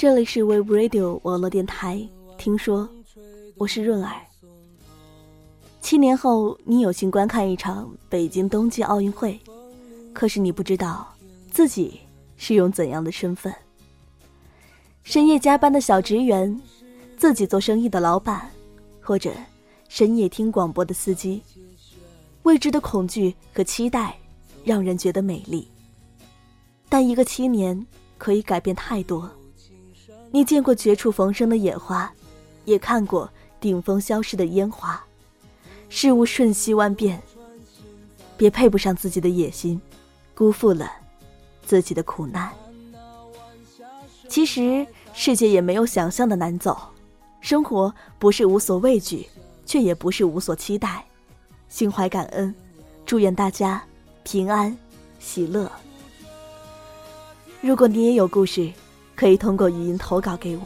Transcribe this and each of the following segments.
这里是 We Radio 网络电台。听说，我是润儿。七年后，你有幸观看一场北京冬季奥运会，可是你不知道自己是用怎样的身份：深夜加班的小职员，自己做生意的老板，或者深夜听广播的司机。未知的恐惧和期待，让人觉得美丽。但一个七年可以改变太多。你见过绝处逢生的野花，也看过顶峰消失的烟花。事物瞬息万变，别配不上自己的野心，辜负了自己的苦难。其实世界也没有想象的难走，生活不是无所畏惧，却也不是无所期待。心怀感恩，祝愿大家平安喜乐。如果你也有故事。可以通过语音投稿给我，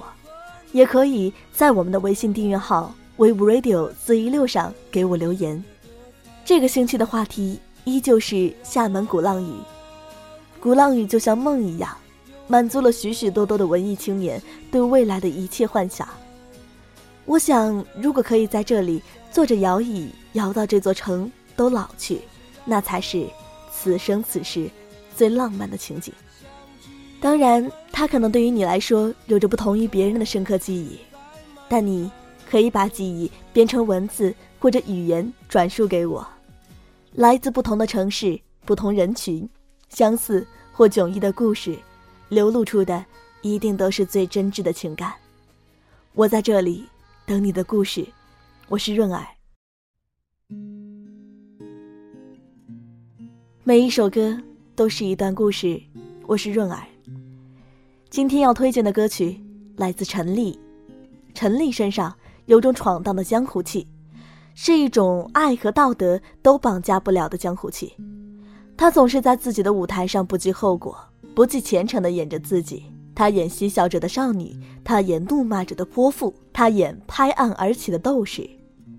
也可以在我们的微信订阅号 “wave radio 四一六”上给我留言。这个星期的话题依旧是厦门鼓浪屿。鼓浪屿就像梦一样，满足了许许多多的文艺青年对未来的一切幻想。我想，如果可以在这里坐着摇椅摇到这座城都老去，那才是此生此世最浪漫的情景。当然，它可能对于你来说有着不同于别人的深刻记忆，但你可以把记忆编成文字或者语言转述给我。来自不同的城市、不同人群，相似或迥异的故事，流露出的一定都是最真挚的情感。我在这里等你的故事，我是润儿。每一首歌都是一段故事，我是润儿。今天要推荐的歌曲来自陈粒，陈粒身上有种闯荡的江湖气，是一种爱和道德都绑架不了的江湖气。她总是在自己的舞台上不计后果、不计前程的演着自己。她演嬉笑着的少女，她演怒骂着的泼妇，她演拍案而起的斗士，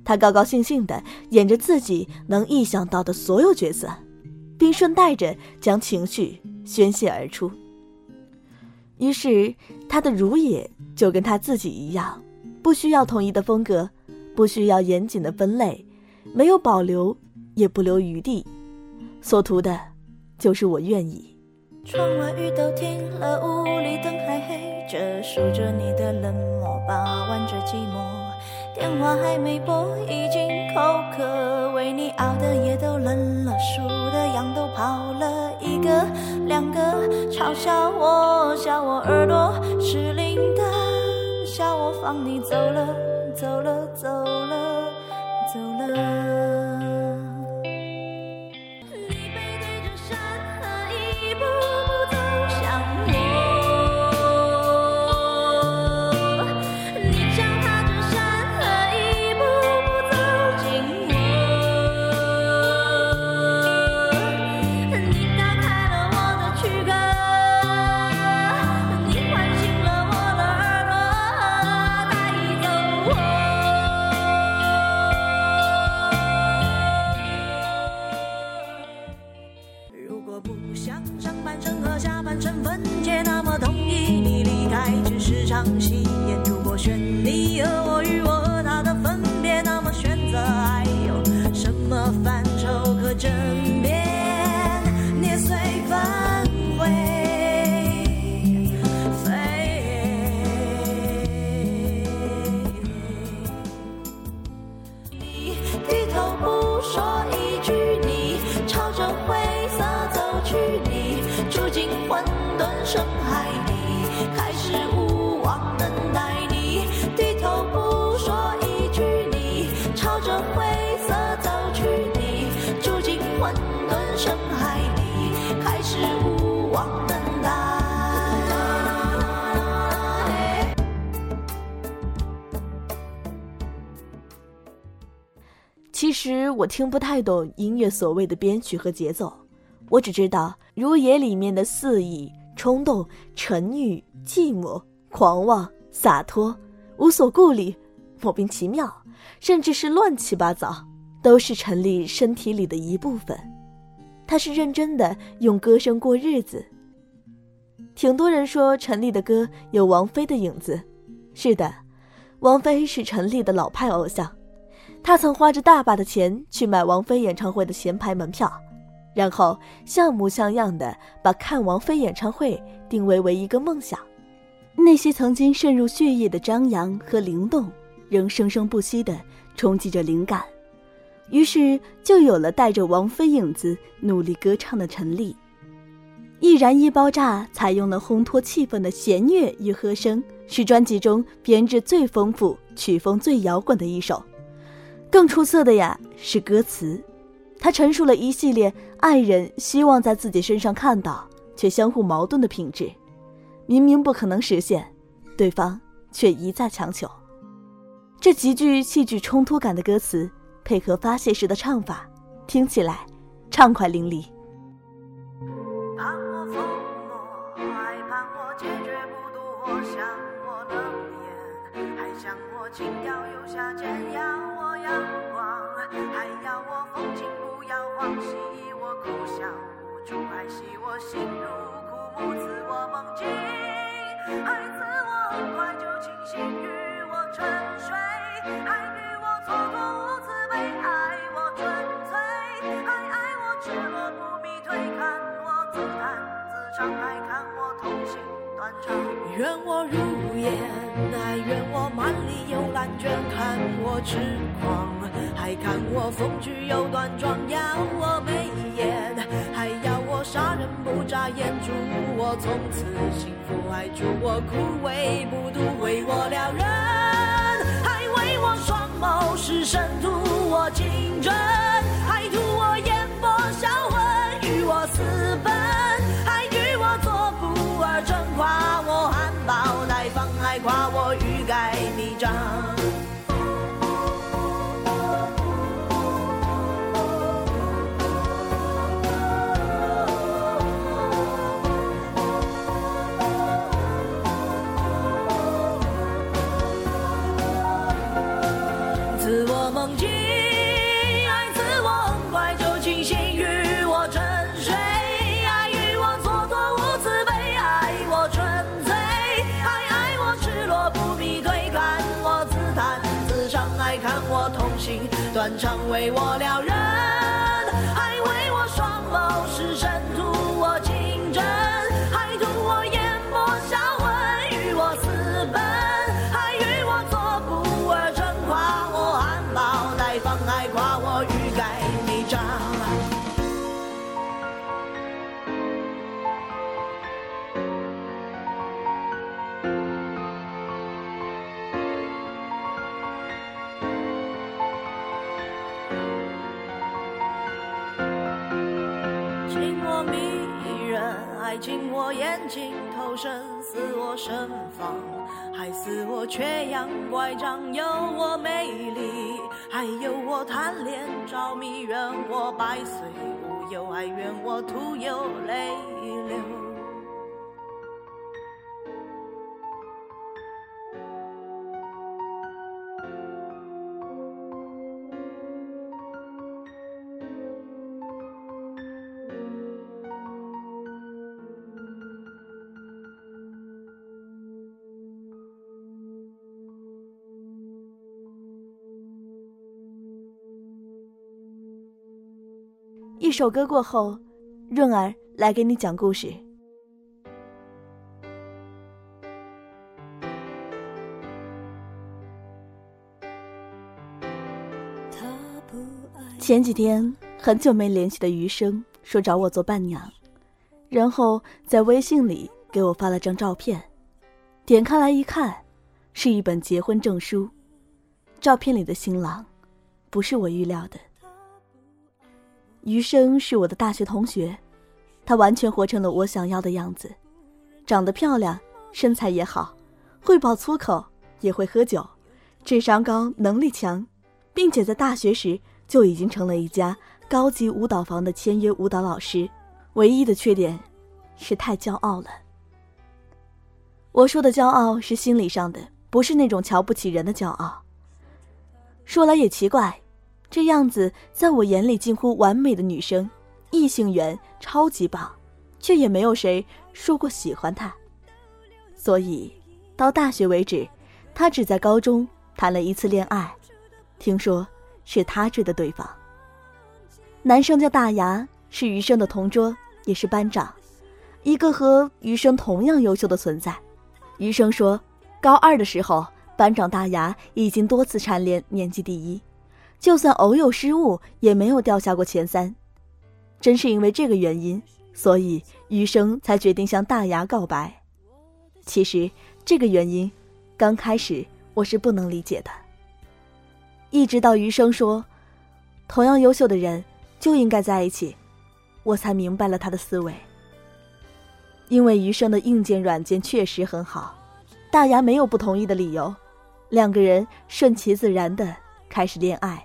她高高兴兴地演着自己能意想到的所有角色，并顺带着将情绪宣泄而出。于是，他的如也就跟他自己一样，不需要统一的风格，不需要严谨的分类，没有保留，也不留余地，所图的，就是我愿意。窗外雨都停了，屋里灯还黑着，数着你的冷漠，把玩着寂寞。电话还没拨，已经口渴，为你熬的夜都冷了，数的羊都跑了，一个两个，嘲笑我，笑我耳朵失灵的，笑我放你走了，走了，走了，其实我听不太懂音乐所谓的编曲和节奏，我只知道《如野》里面的肆意、冲动、沉郁、寂寞、狂妄、洒脱、无所顾虑、莫名其妙，甚至是乱七八糟，都是陈丽身体里的一部分。他是认真的用歌声过日子。挺多人说陈丽的歌有王菲的影子。是的，王菲是陈丽的老派偶像。他曾花着大把的钱去买王菲演唱会的前排门票，然后像模像样的把看王菲演唱会定位为一个梦想。那些曾经渗入血液的张扬和灵动，仍生生不息地冲击着灵感。于是就有了带着王菲影子努力歌唱的陈粒。《易燃易爆炸》采用了烘托气氛的弦乐与和声，是专辑中编制最丰富、曲风最摇滚的一首。更出色的呀是歌词，它陈述了一系列爱人希望在自己身上看到却相互矛盾的品质。明明不可能实现，对方却一再强求。这极具戏剧冲突感的歌词。配合发泄时的唱法，听起来畅快淋漓。我痴狂，还看我风趣又端庄，要我眉眼，还要我杀人不眨眼，祝我从此幸福，还祝我枯萎不渡，为我撩人，还为我双眸是神，图。我情真，断肠为我撩人，迷人，爱进我眼睛，投身似我身旁，还似我缺氧乖张，有我美丽，还有我贪恋着迷，怨我百岁无忧，还怨我徒有泪流。一首歌过后，润儿来给你讲故事。前几天很久没联系的余生说找我做伴娘，然后在微信里给我发了张照片，点开来一看，是一本结婚证书。照片里的新郎，不是我预料的。余生是我的大学同学，他完全活成了我想要的样子，长得漂亮，身材也好，会爆粗口，也会喝酒，智商高，能力强，并且在大学时就已经成了一家高级舞蹈房的签约舞蹈老师。唯一的缺点是太骄傲了。我说的骄傲是心理上的，不是那种瞧不起人的骄傲。说来也奇怪。这样子，在我眼里近乎完美的女生，异性缘超级棒，却也没有谁说过喜欢她，所以到大学为止，他只在高中谈了一次恋爱，听说是他追的对方。男生叫大牙，是余生的同桌，也是班长，一个和余生同样优秀的存在。余生说，高二的时候，班长大牙已经多次蝉联年级第一，就算偶有失误，也没有掉下过前三。真是因为这个原因。所以余生才决定向大牙告白。其实这个原因，刚开始我是不能理解的。一直到余生说，同样优秀的人就应该在一起，我才明白了他的思维。因为余生的硬件软件确实很好，大牙没有不同意的理由，两个人顺其自然的开始恋爱。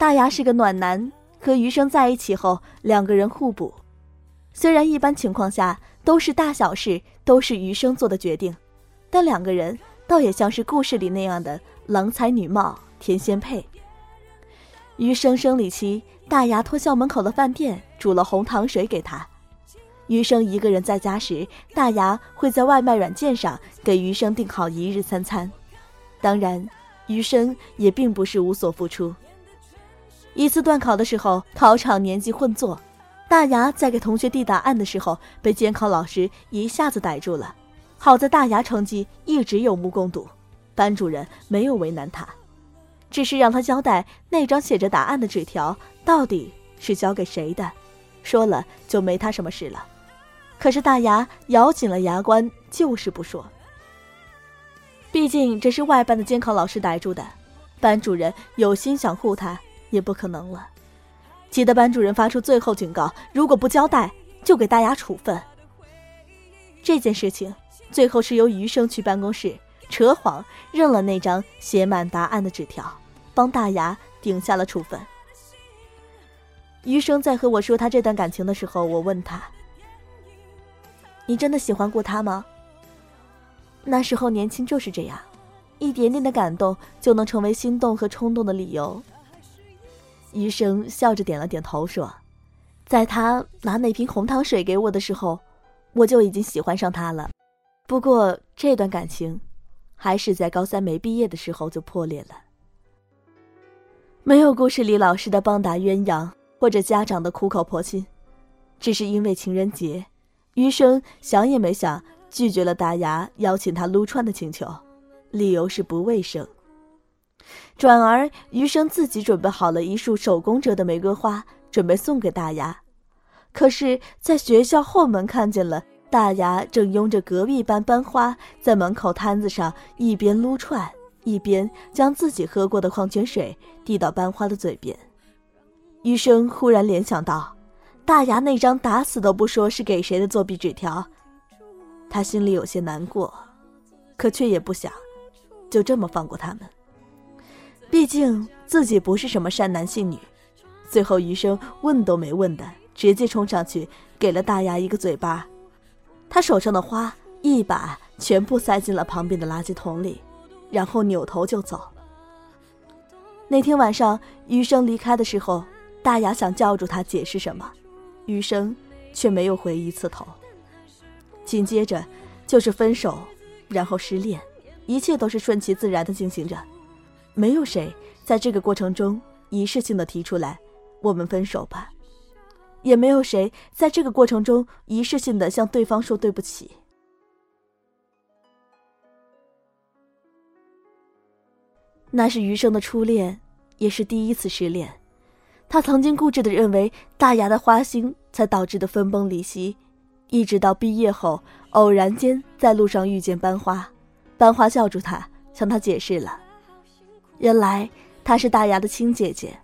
大牙是个暖男。和余生在一起后，两个人互补。虽然一般情况下都是大小事都是余生做的决定，但两个人倒也像是故事里那样的郎才女貌、天仙配。余生生理期，大牙托校门口的饭店煮了红糖水给他。余生一个人在家时，大牙会在外卖软件上给余生订好一日三餐。当然，余生也并不是无所付出。一次段考的时候，考场年级混坐，大牙在给同学递答案的时候，被监考老师一下子逮住了。好在大牙成绩一直有目共睹，班主任没有为难他，只是让他交代那张写着答案的纸条到底是交给谁的，说了就没他什么事了。可是大牙咬紧了牙关，就是不说。毕竟这是外班的监考老师逮住的，班主任有心想护他。也不可能了，气得班主任发出最后警告：如果不交代，就给大牙处分。这件事情最后是由余生去办公室扯谎，认了那张写满答案的纸条，帮大牙顶下了处分。余生在和我说他这段感情的时候，我问他：“你真的喜欢过他吗？”那时候年轻就是这样，一点点的感动就能成为心动和冲动的理由。医生笑着点了点头，说：“在他拿那瓶红糖水给我的时候，我就已经喜欢上他了。不过这段感情，还是在高三没毕业的时候就破裂了。没有故事里老师的棒打鸳鸯，或者家长的苦口婆心，只是因为情人节，余生想也没想拒绝了大牙邀请他撸串的请求，理由是不卫生。”转而，余生自己准备好了一束手工折的玫瑰花，准备送给大牙。可是，在学校后门看见了大牙正拥着隔壁班班花，在门口摊子上一边撸串，一边将自己喝过的矿泉水递到班花的嘴边。余生忽然联想到，大牙那张打死都不说是给谁的作弊纸条，他心里有些难过，可却也不想就这么放过他们。毕竟自己不是什么善男信女，最后余生问都没问的，直接冲上去给了大牙一个嘴巴，他手上的花一把全部塞进了旁边的垃圾桶里，然后扭头就走。那天晚上余生离开的时候，大牙想叫住他解释什么，余生却没有回一次头。紧接着就是分手，然后失恋，一切都是顺其自然的进行着。没有谁在这个过程中仪式性的提出来“我们分手吧”，也没有谁在这个过程中仪式性的向对方说对不起。那是余生的初恋，也是第一次失恋。他曾经固执的认为大牙的花心才导致的分崩离析，一直到毕业后偶然间在路上遇见班花，班花叫住他，向他解释了。原来她是大牙的亲姐姐，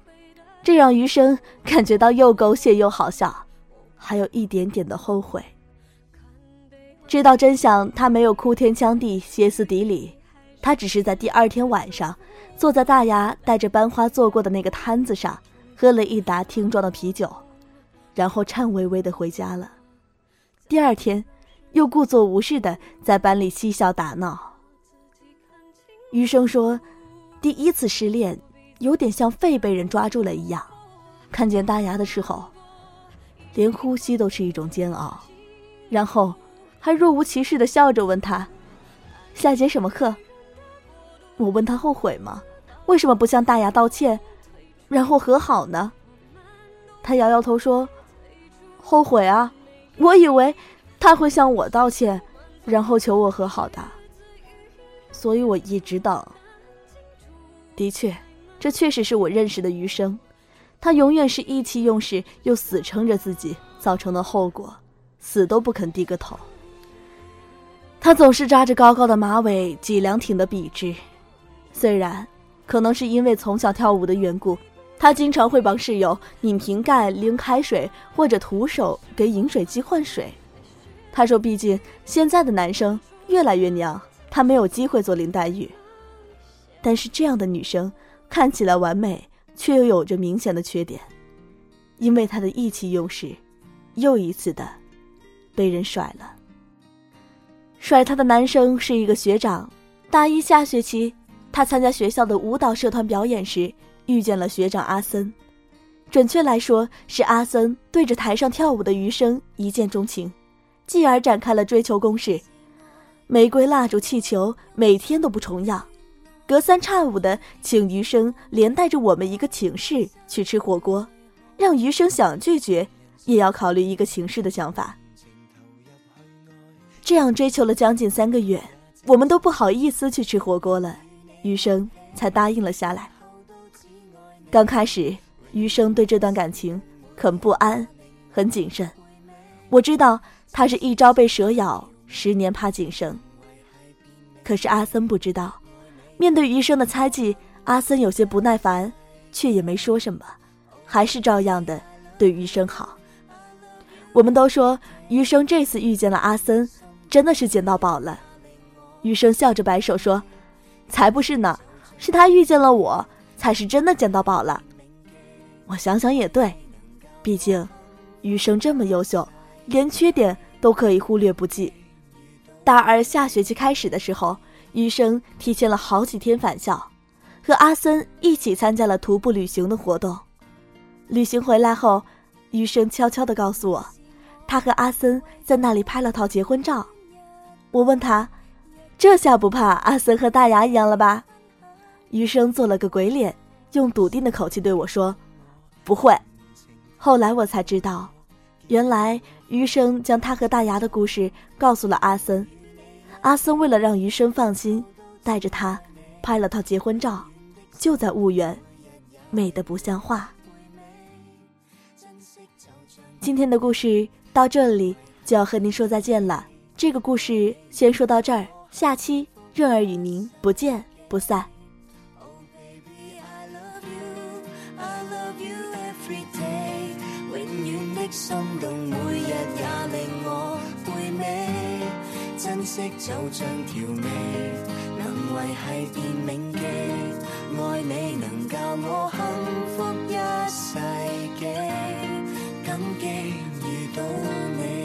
这让余生感觉到又狗血又好笑，还有一点点的后悔。知道真相，他没有哭天抢地、歇斯底里，他只是在第二天晚上，坐在大牙带着班花坐过的那个摊子上，喝了一打听装的啤酒，然后颤巍巍的回家了。第二天，又故作无事的在班里嬉笑打闹。余生说。第一次失恋，有点像肺被人抓住了一样。看见大牙的时候，连呼吸都是一种煎熬。然后还若无其事的笑着问他：“下节什么课？”我问他后悔吗？为什么不向大牙道歉，然后和好呢？他摇摇头说：“后悔啊！我以为他会向我道歉，然后求我和好的，所以我一直等。”的确，这确实是我认识的余生。他永远是意气用事，又死撑着自己造成的后果，死都不肯低个头。他总是扎着高高的马尾，脊梁挺得笔直。虽然，可能是因为从小跳舞的缘故，他经常会帮室友拧瓶盖、拎开水，或者徒手给饮水机换水。他说：“毕竟现在的男生越来越娘，他没有机会做林黛玉。”但是这样的女生看起来完美，却又有着明显的缺点，因为她的意气用事，又一次的被人甩了。甩她的男生是一个学长，大一下学期，他参加学校的舞蹈社团表演时，遇见了学长阿森。准确来说，是阿森对着台上跳舞的余生一见钟情，继而展开了追求攻势。玫瑰、蜡烛、气球，每天都不重样。隔三差五的请余生连带着我们一个寝室去吃火锅，让余生想拒绝也要考虑一个寝室的想法。这样追求了将近三个月，我们都不好意思去吃火锅了，余生才答应了下来。刚开始，余生对这段感情很不安，很谨慎。我知道他是一朝被蛇咬，十年怕井绳。可是阿森不知道。面对余生的猜忌，阿森有些不耐烦，却也没说什么，还是照样的对余生好。我们都说余生这次遇见了阿森，真的是捡到宝了。余生笑着摆手说：“才不是呢，是他遇见了我，才是真的捡到宝了。”我想想也对，毕竟余生这么优秀，连缺点都可以忽略不计。大二下学期开始的时候。余生提前了好几天返校，和阿森一起参加了徒步旅行的活动。旅行回来后，余生悄悄地告诉我，他和阿森在那里拍了套结婚照。我问他，这下不怕阿森和大牙一样了吧？余生做了个鬼脸，用笃定的口气对我说：“不会。”后来我才知道，原来余生将他和大牙的故事告诉了阿森。阿森为了让余生放心，带着他拍了套结婚照，就在婺源，美得不像话。今天的故事到这里就要和您说再见了。这个故事先说到这儿，下期润儿与您不见不散。惜就像调味，能维系便铭记。爱你能教我幸福一世纪，感激遇到你。